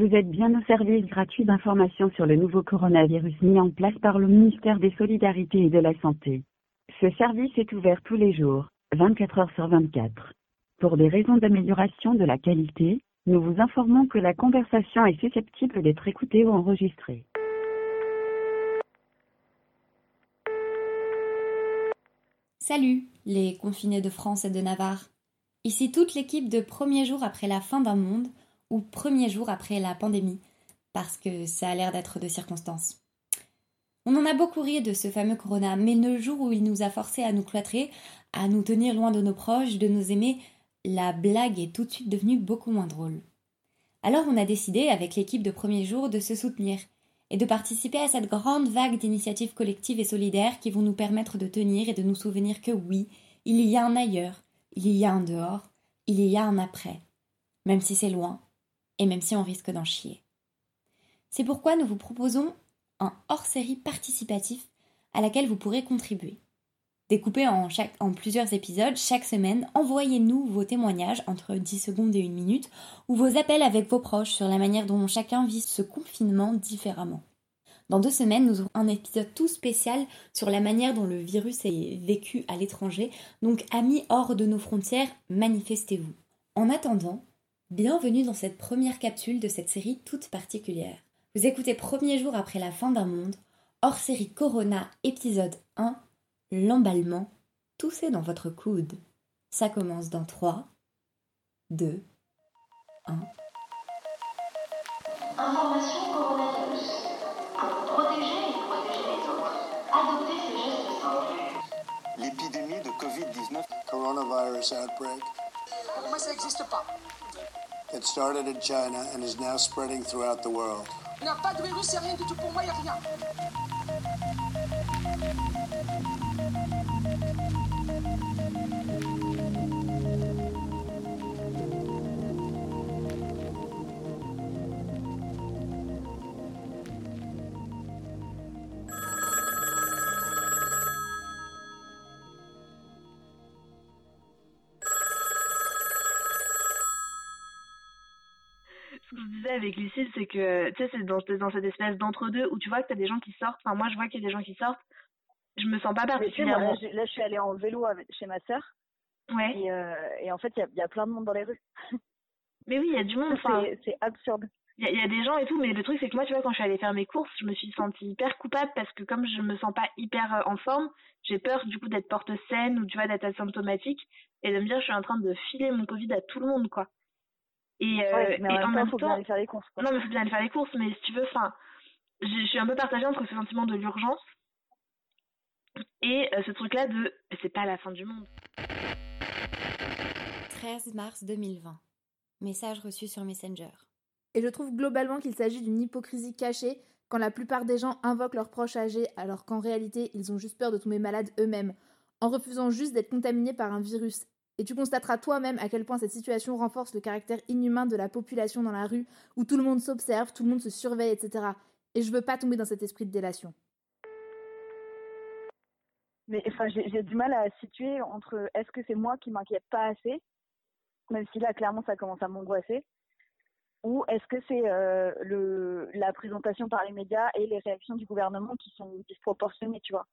Vous êtes bien au service gratuit d'information sur le nouveau coronavirus mis en place par le ministère des Solidarités et de la Santé. Ce service est ouvert tous les jours, 24 heures sur 24. Pour des raisons d'amélioration de la qualité, nous vous informons que la conversation est susceptible d'être écoutée ou enregistrée. Salut, les confinés de France et de Navarre. Ici toute l'équipe de premier jour après la fin d'un monde ou premier jour après la pandémie, parce que ça a l'air d'être de circonstances. On en a beaucoup ri de ce fameux corona, mais le jour où il nous a forcés à nous cloîtrer, à nous tenir loin de nos proches, de nos aimés, la blague est tout de suite devenue beaucoup moins drôle. Alors on a décidé, avec l'équipe de premier jour, de se soutenir et de participer à cette grande vague d'initiatives collectives et solidaires qui vont nous permettre de tenir et de nous souvenir que oui, il y a un ailleurs, il y a un dehors, il y a un après, même si c'est loin, et même si on risque d'en chier. C'est pourquoi nous vous proposons un hors-série participatif à laquelle vous pourrez contribuer. Découpé en, plusieurs épisodes chaque semaine, envoyez-nous vos témoignages entre 10 secondes et une minute ou vos appels avec vos proches sur la manière dont chacun vit ce confinement différemment. Dans deux semaines, nous aurons un épisode tout spécial sur la manière dont le virus est vécu à l'étranger. Donc, amis hors de nos frontières, manifestez-vous. En attendant, bienvenue dans cette première capsule de cette série toute particulière. Vous écoutez premier jour après la fin d'un monde, hors série Corona, épisode 1 l'emballement, toussez dans votre coude. Ça commence dans 3, 2, 1. Information coronavirus. Pour vous protéger et protéger les autres, adoptez ces gestes simples. L'épidémie de Covid-19 coronavirus outbreak. Moi, ça n'existe pas. It started in China and is now spreading throughout the world. Il n'y a pas de virus, c'est rien du tout pour moi, il n'y a rien. Ce que je disais avec Lucille, c'est que, tu sais, c'est dans, dans cette espèce d'entre-deux où tu vois que t'as des gens qui sortent. Enfin, moi, je vois qu'il y a des gens qui sortent. Je me sens pas Mais tu sais, moi, particulièrement. là, je, suis allée en vélo avec- chez ma sœur Ouais. et, euh, et en fait, il y a, il y a plein de monde dans les rues. Mais oui, il y a du monde. C'est absurde. il y, a- il y a des gens et tout. Mais le truc, c'est que moi, tu vois, quand je suis allée faire mes courses, je me suis sentie hyper coupable parce que comme je me sens pas hyper euh, en forme, j'ai peur du coup d'être porte saine ou tu vois d'être asymptomatique et de me dire je suis en train de filer mon Covid à tout le monde, quoi. Et, euh, Ouais, mais et en même temps, faut bien aller faire les courses. Quoi. Non, mais faut bien aller faire les courses, mais si tu veux, enfin, je je suis un peu partagée entre ce sentiment de l'urgence et euh, ce truc-là de c'est pas la fin du monde. 13 mars 2020. Message reçu sur Messenger. Et je trouve globalement qu'il s'agit d'une hypocrisie cachée quand la plupart des gens invoquent leurs proches âgés alors qu'en réalité ils ont juste peur de tomber malades eux-mêmes, en refusant juste d'être contaminés par un virus. Et tu constateras toi-même à quel point cette situation renforce le caractère inhumain de la population dans la rue, où tout le monde s'observe, tout le monde se surveille, etc. Et je veux pas tomber dans cet esprit de délation. Mais enfin, j'ai du mal à situer entre est-ce que c'est moi qui m'inquiète pas assez, même si là, clairement, ça commence à m'angoisser, ou est-ce que c'est euh, la présentation par les médias et les réactions du gouvernement qui sont disproportionnées, tu vois.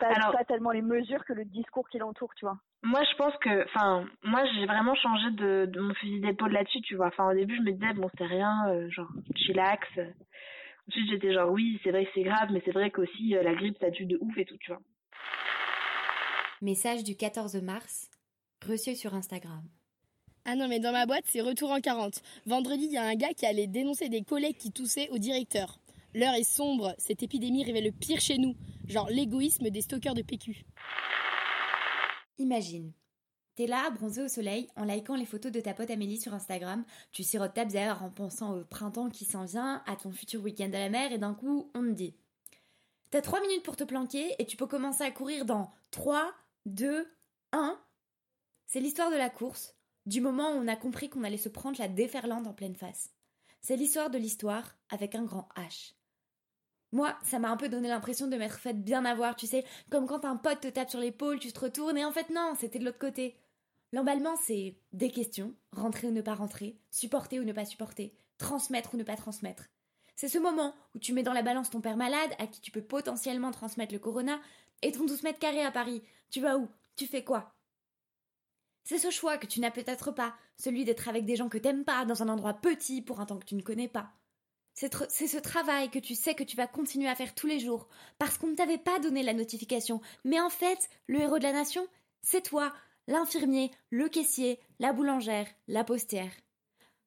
Pas, Alors- pas tellement les mesures que le discours qui l'entoure, tu vois. Moi, je pense que, enfin, moi, j'ai vraiment changé de, de mon fusil d'épaule là-dessus, tu vois. Enfin, au début, je me disais, bon, c'est rien, euh, genre, chillax. Ensuite, j'étais genre, oui, c'est vrai que c'est grave, mais c'est vrai qu'aussi, euh, la grippe, ça tue de ouf et tout, tu vois. Message du 14 mars, reçu sur Instagram. Ah non, mais dans ma boîte, c'est retour en 40. Vendredi, il y a un gars qui allait dénoncer des collègues qui toussaient au directeur. L'heure est sombre, cette épidémie révèle le pire chez nous, genre l'égoïsme des stockeurs de PQ. Imagine. T'es là, bronzé au soleil, en likant les photos de ta pote Amélie sur Instagram, tu sirotes ta bière en pensant au printemps qui s'en vient, à ton futur week-end à la mer, et d'un coup, on te dit T'as 3 minutes pour te planquer et tu peux commencer à courir dans 3, 2, 1. C'est l'histoire de la course, du moment où on a compris qu'on allait se prendre la déferlante en pleine face. C'est l'histoire de l'histoire avec un grand H. Moi, ça m'a un peu donné l'impression de m'être faite bien avoir, tu sais, comme quand un pote te tape sur l'épaule, tu te retournes, et en fait non, c'était de l'autre côté. L'emballement, c'est des questions, rentrer ou ne pas rentrer, supporter ou ne pas supporter, transmettre ou ne pas transmettre. C'est ce moment où tu mets dans la balance ton père malade, à qui tu peux potentiellement transmettre le corona, et ton 12 mètres carrés à Paris. Tu vas où? Tu fais quoi? C'est ce choix que tu n'as peut-être pas, celui d'être avec des gens que t'aimes pas, dans un endroit petit pour un temps que tu ne connais pas. C'est ce travail que tu sais que tu vas continuer à faire tous les jours, parce qu'on ne t'avait pas donné la notification. Mais en fait, le héros de la nation, c'est toi, l'infirmier, le caissier, la boulangère, la postière.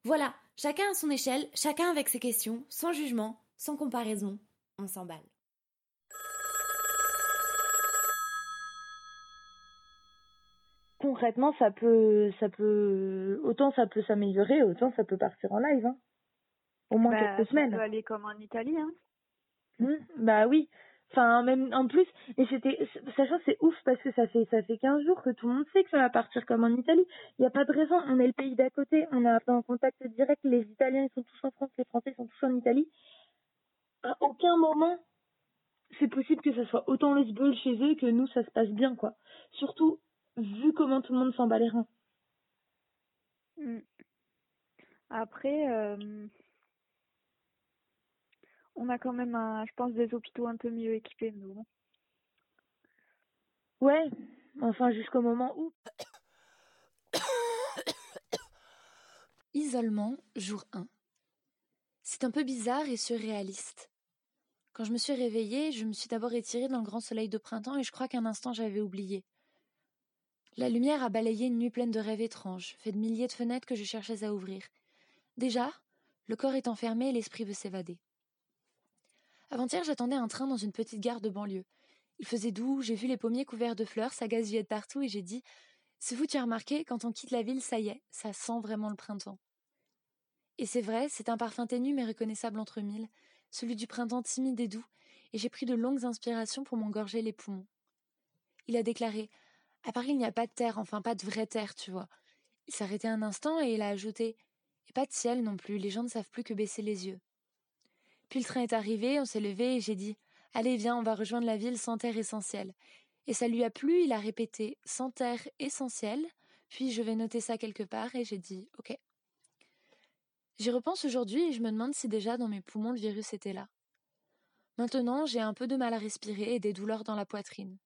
Voilà, chacun à son échelle, chacun avec ses questions, sans jugement, sans comparaison, on s'emballe. Concrètement, ça peut, ça peut, autant ça peut s'améliorer, autant ça peut partir en live. Hein au moins bah, quelques semaines. Ça peut aller comme en Italie, hein. Mmh, bah oui. Enfin, même en plus, et c'était, sachant c'est ouf parce que ça fait ça fait 15 jours que tout le monde sait que ça va partir comme en Italie. Il n'y a pas de raison. On est le pays d'à côté. On a en contact direct. Les Italiens ils sont tous en France, les Français sont tous en Italie. À aucun moment, c'est possible que ça soit autant le sbul chez eux que nous ça se passe bien quoi. Surtout vu comment tout le monde s'en bat les reins. Mmh. Après. Euh on a quand même, je pense, des hôpitaux un peu mieux équipés, nous. Ouais, enfin jusqu'au moment où. Isolement, jour 1. C'est un peu bizarre et surréaliste. Quand je me suis réveillée, je me suis d'abord étirée dans le grand soleil de printemps et je crois qu'un instant j'avais oublié. La lumière a balayé une nuit pleine de rêves étranges, fait de milliers de fenêtres que je cherchais à ouvrir. Déjà, le corps est enfermé et l'esprit veut s'évader. Avant-hier, j'attendais un train dans une petite gare de banlieue. Il faisait doux, j'ai vu les pommiers couverts de fleurs, ça gazouillait de partout et j'ai dit C'est vous, tu as remarqué, quand on quitte la ville, ça y est, ça sent vraiment le printemps. Et c'est vrai, c'est un parfum ténu mais reconnaissable entre mille, celui du printemps timide et doux, et j'ai pris de longues inspirations pour m'engorger les poumons. Il a déclaré À Paris, il n'y a pas de terre, enfin pas de vraie terre, tu vois. Il s'arrêtait un instant et il a ajouté Et pas de ciel non plus, les gens ne savent plus que baisser les yeux. Puis le train est arrivé, on s'est levé et j'ai dit Allez, viens, on va rejoindre la ville sans terre essentielle. Et ça lui a plu, il a répété sans terre essentielle, puis je vais noter ça quelque part et j'ai dit Ok. J'y repense aujourd'hui et je me demande si déjà dans mes poumons le virus était là. Maintenant, j'ai un peu de mal à respirer et des douleurs dans la poitrine.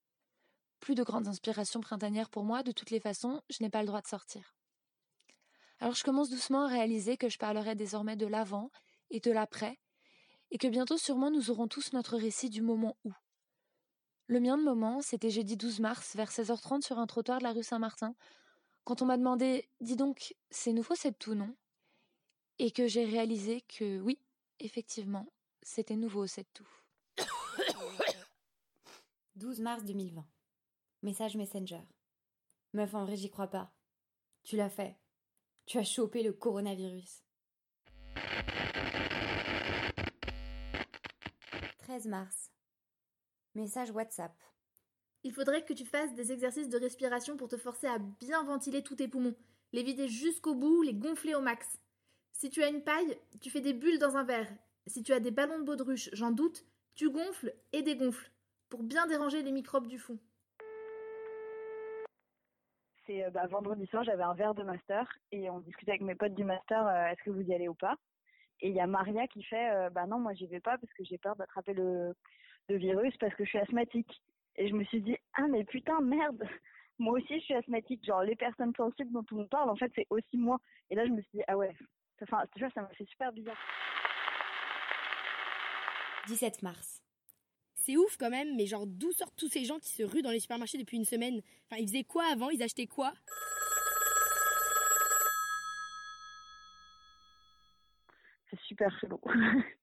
Plus de grandes inspirations printanières pour moi, de toutes les façons, je n'ai pas le droit de sortir. Alors je commence doucement à réaliser que je parlerai désormais de l'avant et de l'après, et que bientôt sûrement nous aurons tous notre récit du moment où. Le mien de moment, c'était jeudi 12 mars, vers 16h30 sur un trottoir de la rue Saint-Martin, quand on m'a demandé Dis donc, c'est nouveau cette tout, non? Et que j'ai réalisé que oui, effectivement, c'était nouveau cette tout. 12 mars 2020. Message Messenger. Meuf, en vrai, j'y crois pas. Tu l'as fait. Tu as chopé le coronavirus. 13 mars. Message WhatsApp. Il faudrait que tu fasses des exercices de respiration pour te forcer à bien ventiler tous tes poumons, les vider jusqu'au bout, les gonfler au max. Si tu as une paille, tu fais des bulles dans un verre. Si tu as des ballons de baudruche, j'en doute, tu gonfles et dégonfles pour bien déranger les microbes du fond. C'est euh, bah, vendredi soir, j'avais un verre de master et on discutait avec mes potes du master, euh, est-ce que vous y allez ou pas? Et il y a Maria qui fait, euh, bah non, moi j'y vais pas parce que j'ai peur d'attraper le, virus parce que je suis asthmatique. Et je me suis dit, ah mais putain, merde, moi aussi je suis asthmatique. Genre les personnes sensibles dont monde parle, en fait c'est aussi moi. Et là je me suis dit, ah ouais, enfin, tu vois, ça m'a fait super bizarre. 17 mars. C'est ouf quand même, mais genre d'où sortent tous ces gens qui se ruent dans les supermarchés depuis une semaine? Enfin, ils faisaient quoi avant? Ils achetaient quoi? C'est super chelou.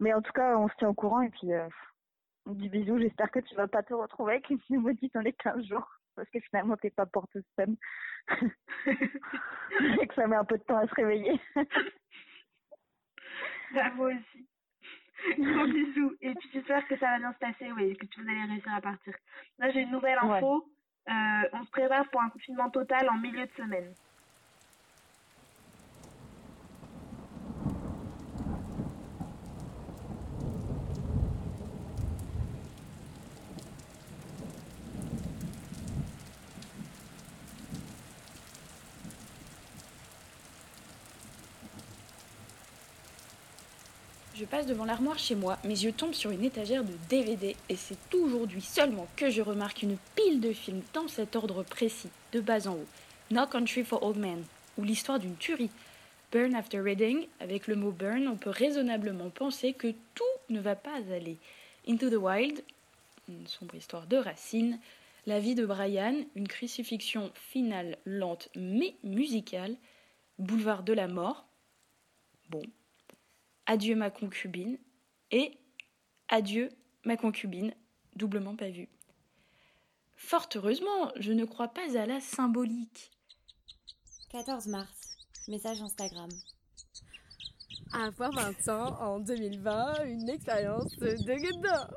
Mais en tout cas, on se tient au courant et puis euh, on dit bisous. J'espère que tu vas pas te retrouver avec une pneumonie dans les 15 jours parce que finalement t'es pas porteuse saine et que ça met un peu de temps à se réveiller. moi aussi. Gros bisous. Et puis j'espère que ça va bien se passer, oui, que tu vas allez réussir à partir. Là, j'ai une nouvelle info. Euh, on se prépare pour un confinement total en milieu de semaine. Je passe devant l'armoire chez moi, mes yeux tombent sur une étagère de DVD et c'est aujourd'hui seulement que je remarque une pile de films dans cet ordre précis, de bas en haut. No Country for Old Men, ou l'histoire d'une tuerie. Burn After Reading, avec le mot burn, on peut raisonnablement penser que tout ne va pas aller. Into the Wild, une sombre histoire de Racine. La vie de Brian, une crucifixion finale lente mais musicale. Boulevard de la mort. Bon, Adieu ma concubine et Adieu ma concubine, doublement pas vue. Fort heureusement, je ne crois pas à la symbolique. 14 mars, message Instagram. Avoir 20 ans en 2020, une expérience de gudin.